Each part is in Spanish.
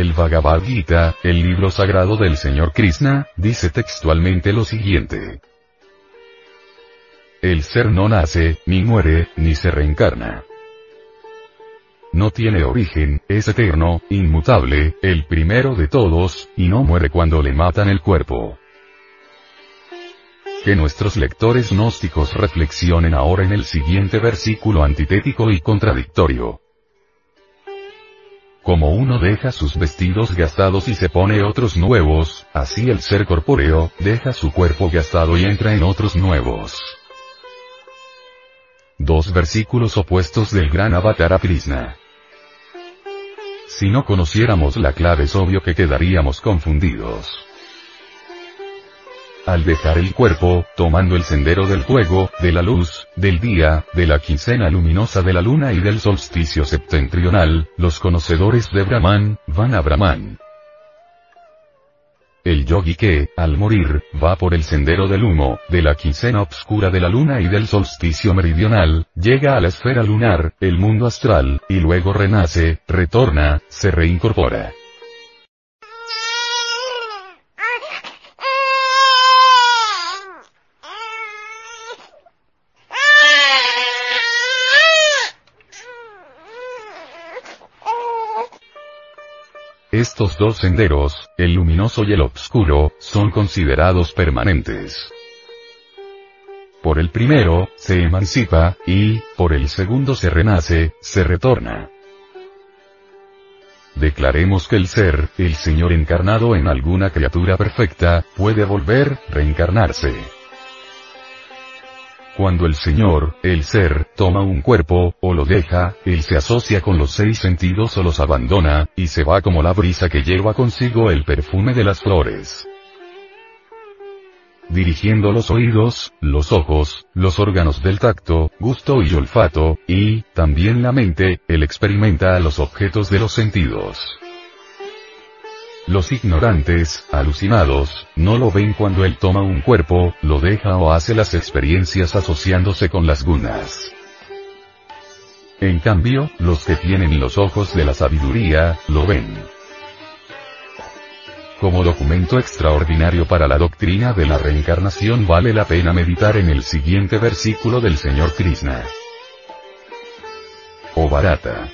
El Bhagavad Gita, el libro sagrado del Señor Krishna, dice textualmente lo siguiente. El ser no nace, ni muere, ni se reencarna. No tiene origen, es eterno, inmutable, el primero de todos, y no muere cuando le matan el cuerpo. Que nuestros lectores gnósticos reflexionen ahora en el siguiente versículo antitético y contradictorio. Como uno deja sus vestidos gastados y se pone otros nuevos, así el ser corpóreo, deja su cuerpo gastado y entra en otros nuevos. Dos versículos opuestos del gran avatar Krishna. Si no conociéramos la clave es obvio que quedaríamos confundidos. Al dejar el cuerpo, tomando el sendero del fuego, de la luz, del día, de la quincena luminosa de la luna y del solsticio septentrional, los conocedores de Brahman, van a Brahman. El yogi que, al morir, va por el sendero del humo, de la quincena obscura de la luna y del solsticio meridional, llega a la esfera lunar, el mundo astral, y luego renace, retorna, se reincorpora. Estos dos senderos, el luminoso y el obscuro, son considerados permanentes. Por el primero, se emancipa, y, por el segundo se renace, se retorna. Declaremos que el ser, el Señor encarnado en alguna criatura perfecta, puede volver, reencarnarse. Cuando el Señor, el ser, toma un cuerpo, o lo deja, Él se asocia con los seis sentidos o los abandona, y se va como la brisa que lleva consigo el perfume de las flores. Dirigiendo los oídos, los ojos, los órganos del tacto, gusto y olfato, y, también la mente, Él experimenta a los objetos de los sentidos. Los ignorantes, alucinados, no lo ven cuando él toma un cuerpo, lo deja o hace las experiencias asociándose con las gunas. En cambio, los que tienen los ojos de la sabiduría, lo ven. Como documento extraordinario para la doctrina de la reencarnación vale la pena meditar en el siguiente versículo del Señor Krishna. O Barata.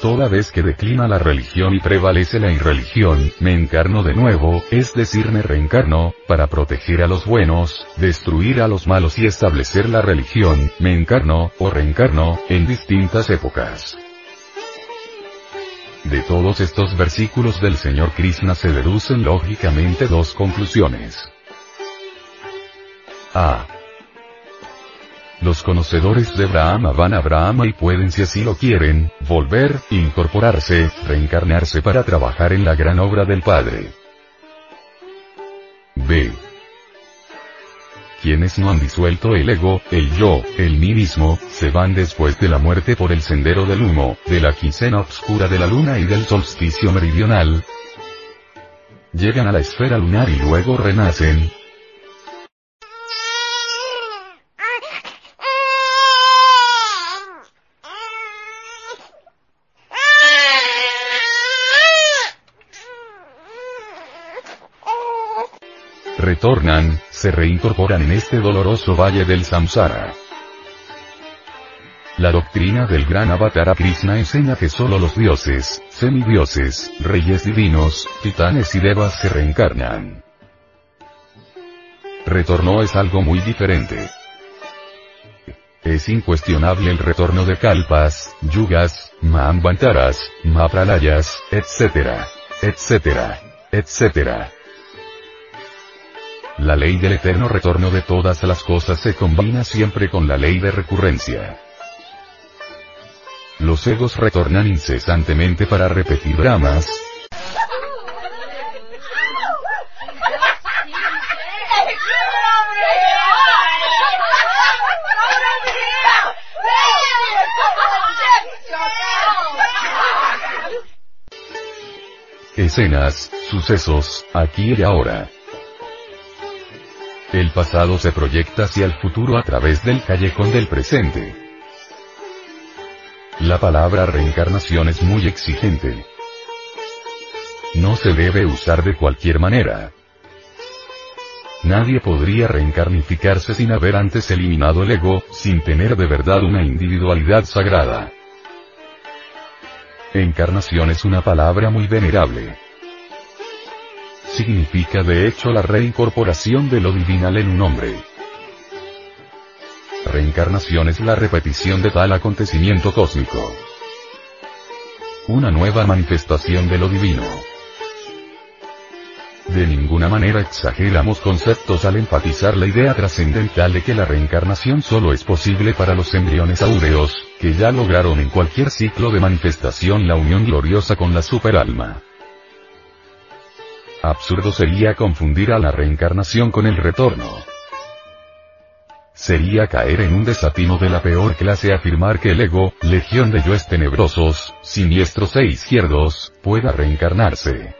Toda vez que declina la religión y prevalece la irreligión, me encarno de nuevo, es decir, me reencarno, para proteger a los buenos, destruir a los malos y establecer la religión, me encarno, o reencarno, en distintas épocas. De todos estos versículos del Señor Krishna se deducen lógicamente dos conclusiones. A. Los conocedores de Brahma van a Brahma y pueden si así lo quieren, volver, incorporarse, reencarnarse para trabajar en la gran obra del Padre. B. Quienes no han disuelto el ego, el yo, el mí mismo, se van después de la muerte por el sendero del humo, de la quincena oscura de la luna y del solsticio meridional. Llegan a la esfera lunar y luego renacen, retornan, se reincorporan en este doloroso valle del samsara. La doctrina del gran avatar Krishna enseña que solo los dioses, semidioses, reyes divinos, titanes y devas se reencarnan. Retorno es algo muy diferente. Es incuestionable el retorno de kalpas, yugas, mahambantaras, mapralayas, etc. etc. etc. La ley del eterno retorno de todas las cosas se combina siempre con la ley de recurrencia. Los egos retornan incesantemente para repetir dramas, escenas, sucesos, aquí y ahora. El pasado se proyecta hacia el futuro a través del callejón del presente. La palabra reencarnación es muy exigente. No se debe usar de cualquier manera. Nadie podría reencarnificarse sin haber antes eliminado el ego, sin tener de verdad una individualidad sagrada. Encarnación es una palabra muy venerable. Significa de hecho la reincorporación de lo divinal en un hombre. Reencarnación es la repetición de tal acontecimiento cósmico. Una nueva manifestación de lo divino. De ninguna manera exageramos conceptos al enfatizar la idea trascendental de que la reencarnación solo es posible para los embriones áureos, que ya lograron en cualquier ciclo de manifestación la unión gloriosa con la superalma. Absurdo sería confundir a la reencarnación con el retorno. Sería caer en un desatino de la peor clase afirmar que el ego, legión de yoes tenebrosos, siniestros e izquierdos, pueda reencarnarse.